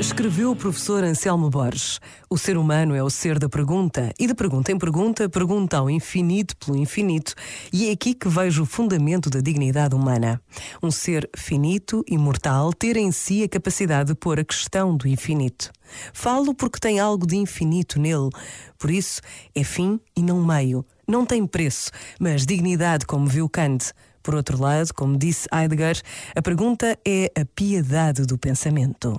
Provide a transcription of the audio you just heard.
Escreveu o professor Anselmo Borges. O ser humano é o ser da pergunta, e de pergunta em pergunta pergunta ao infinito pelo infinito, e é aqui que vejo o fundamento da dignidade humana. Um ser finito, imortal, ter em si a capacidade de pôr a questão do infinito. Falo porque tem algo de infinito nele, por isso é fim e não meio. Não tem preço, mas dignidade, como viu Kant. Por outro lado, como disse Heidegger, a pergunta é a piedade do pensamento.